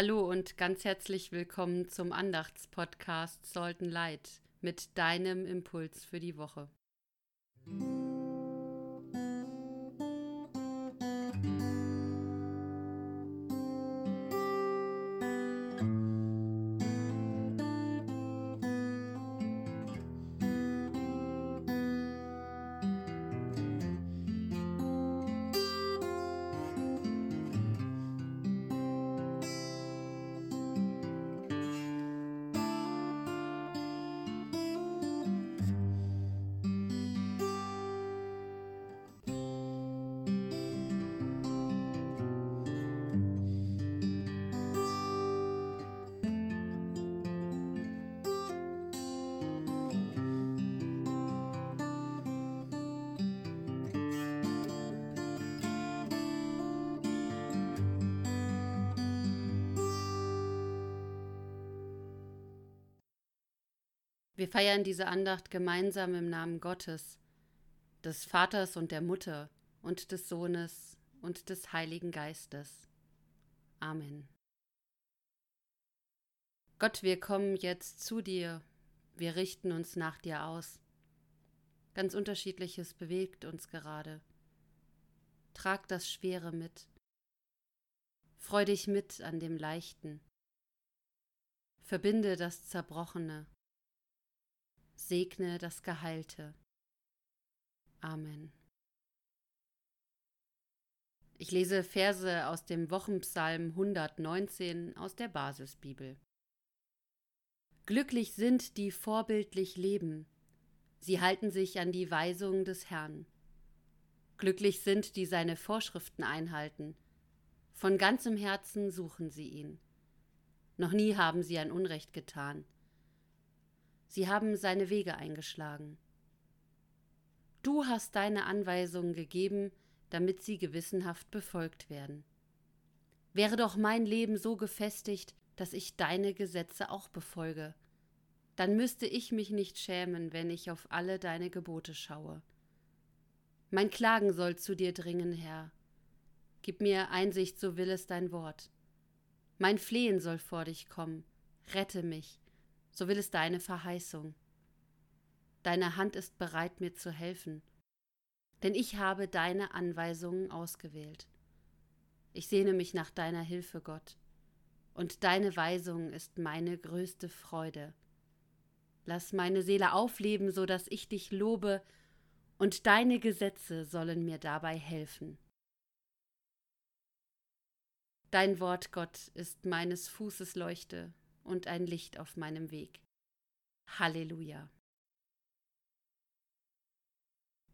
Hallo und ganz herzlich willkommen zum Andachtspodcast and Light mit deinem Impuls für die Woche. Wir feiern diese Andacht gemeinsam im Namen Gottes, des Vaters und der Mutter und des Sohnes und des Heiligen Geistes. Amen. Gott, wir kommen jetzt zu dir, wir richten uns nach dir aus. Ganz unterschiedliches bewegt uns gerade. Trag das Schwere mit. Freu dich mit an dem Leichten. Verbinde das Zerbrochene segne das Geheilte. Amen. Ich lese Verse aus dem Wochenpsalm 119 aus der Basisbibel. Glücklich sind die vorbildlich leben, sie halten sich an die Weisungen des Herrn. Glücklich sind, die seine Vorschriften einhalten, von ganzem Herzen suchen sie ihn. Noch nie haben sie ein Unrecht getan Sie haben seine Wege eingeschlagen. Du hast deine Anweisungen gegeben, damit sie gewissenhaft befolgt werden. Wäre doch mein Leben so gefestigt, dass ich deine Gesetze auch befolge, dann müsste ich mich nicht schämen, wenn ich auf alle deine Gebote schaue. Mein Klagen soll zu dir dringen, Herr. Gib mir Einsicht, so will es dein Wort. Mein Flehen soll vor dich kommen. Rette mich, so will es deine Verheißung. Deine Hand ist bereit, mir zu helfen, denn ich habe deine Anweisungen ausgewählt. Ich sehne mich nach deiner Hilfe, Gott, und deine Weisung ist meine größte Freude. Lass meine Seele aufleben, so dass ich dich lobe, und deine Gesetze sollen mir dabei helfen. Dein Wort, Gott, ist meines Fußes Leuchte und ein Licht auf meinem Weg. Halleluja.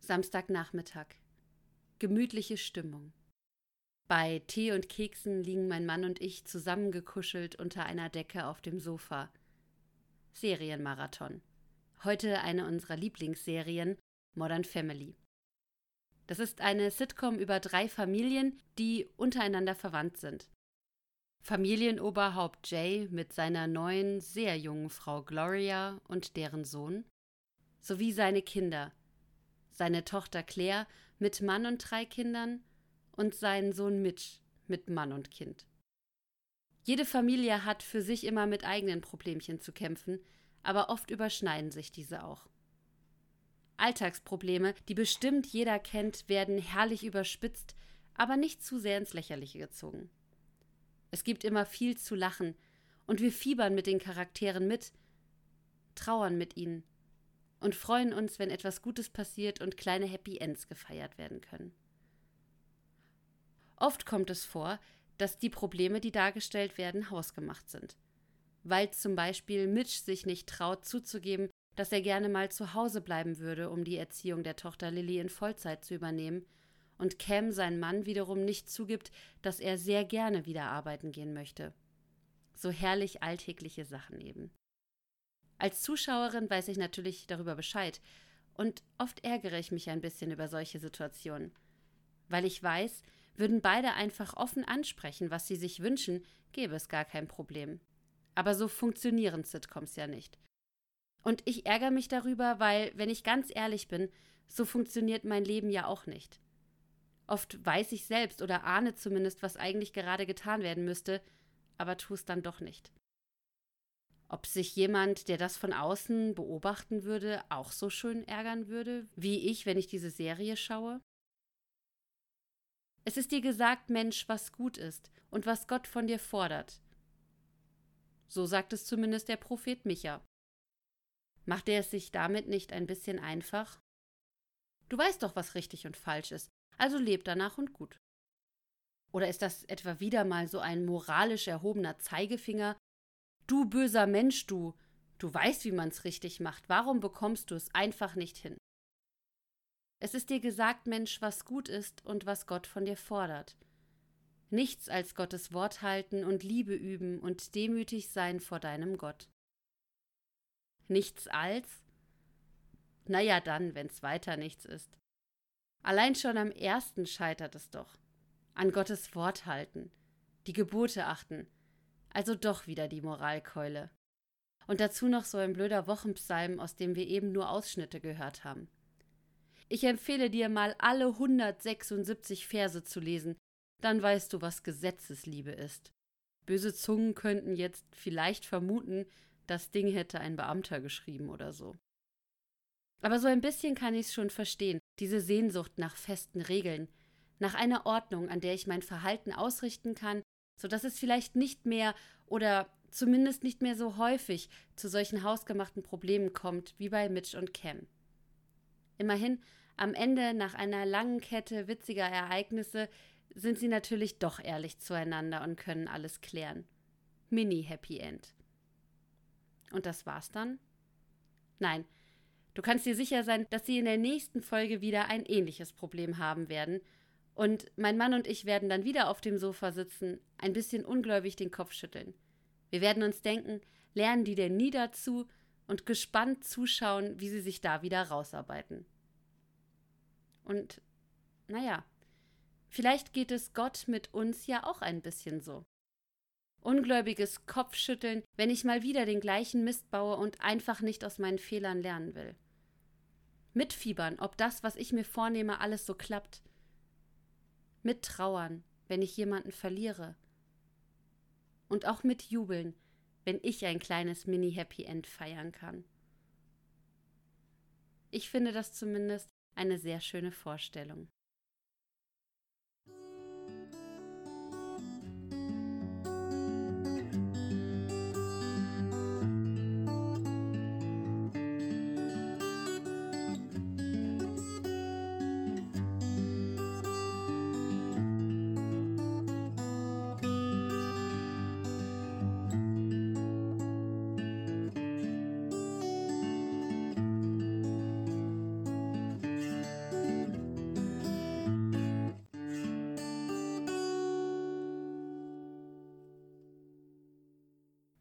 Samstagnachmittag. Gemütliche Stimmung. Bei Tee und Keksen liegen mein Mann und ich zusammengekuschelt unter einer Decke auf dem Sofa. Serienmarathon. Heute eine unserer Lieblingsserien, Modern Family. Das ist eine Sitcom über drei Familien, die untereinander verwandt sind. Familienoberhaupt Jay mit seiner neuen, sehr jungen Frau Gloria und deren Sohn, sowie seine Kinder, seine Tochter Claire mit Mann und drei Kindern und seinen Sohn Mitch mit Mann und Kind. Jede Familie hat für sich immer mit eigenen Problemchen zu kämpfen, aber oft überschneiden sich diese auch. Alltagsprobleme, die bestimmt jeder kennt, werden herrlich überspitzt, aber nicht zu sehr ins Lächerliche gezogen. Es gibt immer viel zu lachen, und wir fiebern mit den Charakteren mit, trauern mit ihnen und freuen uns, wenn etwas Gutes passiert und kleine Happy Ends gefeiert werden können. Oft kommt es vor, dass die Probleme, die dargestellt werden, hausgemacht sind. Weil zum Beispiel Mitch sich nicht traut zuzugeben, dass er gerne mal zu Hause bleiben würde, um die Erziehung der Tochter Lilly in Vollzeit zu übernehmen, und Cam sein Mann wiederum nicht zugibt, dass er sehr gerne wieder arbeiten gehen möchte. So herrlich alltägliche Sachen eben. Als Zuschauerin weiß ich natürlich darüber Bescheid und oft ärgere ich mich ein bisschen über solche Situationen. Weil ich weiß, würden beide einfach offen ansprechen, was sie sich wünschen, gäbe es gar kein Problem. Aber so funktionieren Sitcoms ja nicht. Und ich ärgere mich darüber, weil, wenn ich ganz ehrlich bin, so funktioniert mein Leben ja auch nicht. Oft weiß ich selbst oder ahne zumindest, was eigentlich gerade getan werden müsste, aber tu es dann doch nicht. Ob sich jemand, der das von außen beobachten würde, auch so schön ärgern würde, wie ich, wenn ich diese Serie schaue? Es ist dir gesagt, Mensch, was gut ist und was Gott von dir fordert. So sagt es zumindest der Prophet Micha. Macht er es sich damit nicht ein bisschen einfach? Du weißt doch, was richtig und falsch ist, also leb danach und gut. Oder ist das etwa wieder mal so ein moralisch erhobener Zeigefinger? Du böser Mensch, du, du weißt, wie man's richtig macht, warum bekommst du es einfach nicht hin? Es ist dir gesagt, Mensch, was gut ist und was Gott von dir fordert nichts als Gottes Wort halten und Liebe üben und demütig sein vor deinem Gott. Nichts als? Na ja, dann, wenn's weiter nichts ist. Allein schon am ersten scheitert es doch. An Gottes Wort halten, die Gebote achten, also doch wieder die Moralkeule. Und dazu noch so ein blöder Wochenpsalm, aus dem wir eben nur Ausschnitte gehört haben. Ich empfehle dir mal alle 176 Verse zu lesen, dann weißt du, was Gesetzesliebe ist. Böse Zungen könnten jetzt vielleicht vermuten, das Ding hätte ein Beamter geschrieben oder so. Aber so ein bisschen kann ich's schon verstehen, diese Sehnsucht nach festen Regeln, nach einer Ordnung, an der ich mein Verhalten ausrichten kann, so dass es vielleicht nicht mehr oder zumindest nicht mehr so häufig zu solchen hausgemachten Problemen kommt wie bei Mitch und Cam. Immerhin, am Ende nach einer langen Kette witziger Ereignisse sind sie natürlich doch ehrlich zueinander und können alles klären. Mini-Happy End. Und das war's dann? Nein, du kannst dir sicher sein, dass sie in der nächsten Folge wieder ein ähnliches Problem haben werden. Und mein Mann und ich werden dann wieder auf dem Sofa sitzen, ein bisschen ungläubig den Kopf schütteln. Wir werden uns denken, lernen die denn nie dazu und gespannt zuschauen, wie sie sich da wieder rausarbeiten. Und naja, Vielleicht geht es Gott mit uns ja auch ein bisschen so. Ungläubiges Kopfschütteln, wenn ich mal wieder den gleichen Mist baue und einfach nicht aus meinen Fehlern lernen will. Mitfiebern, ob das, was ich mir vornehme, alles so klappt. Mittrauern, wenn ich jemanden verliere. Und auch mitjubeln, wenn ich ein kleines Mini-Happy End feiern kann. Ich finde das zumindest eine sehr schöne Vorstellung.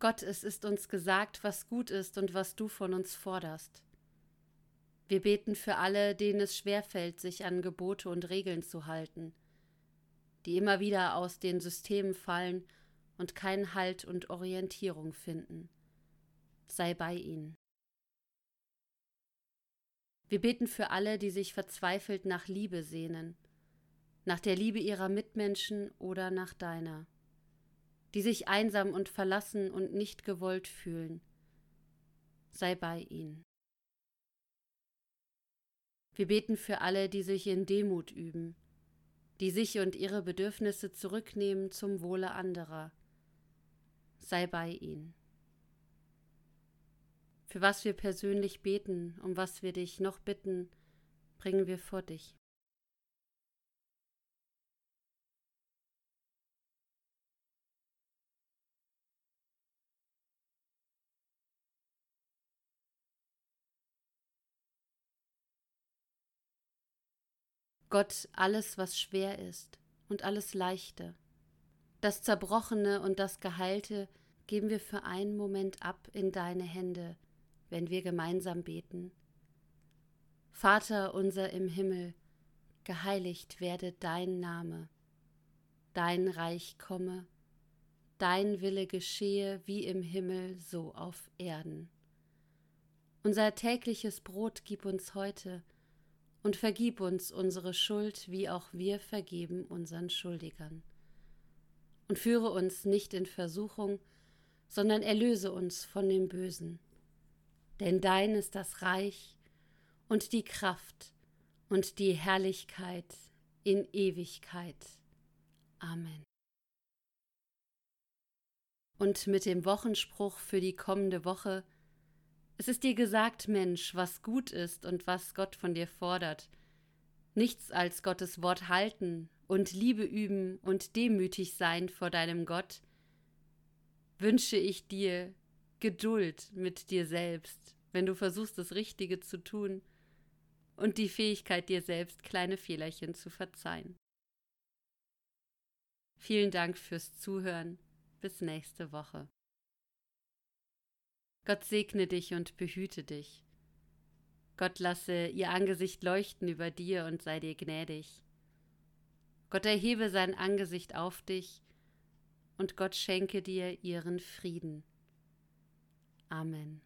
Gott, es ist uns gesagt, was gut ist und was du von uns forderst. Wir beten für alle, denen es schwerfällt, sich an Gebote und Regeln zu halten, die immer wieder aus den Systemen fallen und keinen Halt und Orientierung finden. Sei bei ihnen. Wir beten für alle, die sich verzweifelt nach Liebe sehnen, nach der Liebe ihrer Mitmenschen oder nach deiner die sich einsam und verlassen und nicht gewollt fühlen. Sei bei ihnen. Wir beten für alle, die sich in Demut üben, die sich und ihre Bedürfnisse zurücknehmen zum Wohle anderer. Sei bei ihnen. Für was wir persönlich beten, um was wir dich noch bitten, bringen wir vor dich. Gott alles, was schwer ist und alles Leichte. Das Zerbrochene und das Geheilte geben wir für einen Moment ab in deine Hände, wenn wir gemeinsam beten. Vater unser im Himmel, geheiligt werde dein Name, dein Reich komme, dein Wille geschehe wie im Himmel so auf Erden. Unser tägliches Brot gib uns heute, und vergib uns unsere Schuld, wie auch wir vergeben unseren Schuldigern. und führe uns nicht in Versuchung, sondern erlöse uns von dem Bösen. Denn dein ist das Reich und die Kraft und die Herrlichkeit in Ewigkeit. Amen. Und mit dem Wochenspruch für die kommende Woche Es ist dir gesagt, Mensch, was gut ist und was Gott von dir fordert. Nichts als Gottes Wort halten und Liebe üben und demütig sein vor deinem Gott, wünsche ich dir Geduld mit dir selbst, wenn du versuchst, das Richtige zu tun, und die Fähigkeit, dir selbst kleine Fehlerchen zu verzeihen. Vielen Dank fürs Zuhören. Bis nächste Woche. Gott segne dich und behüte dich. Gott lasse ihr Angesicht leuchten über dir und sei dir gnädig. Gott erhebe sein Angesicht auf dich und Gott schenke dir ihren Frieden. Amen.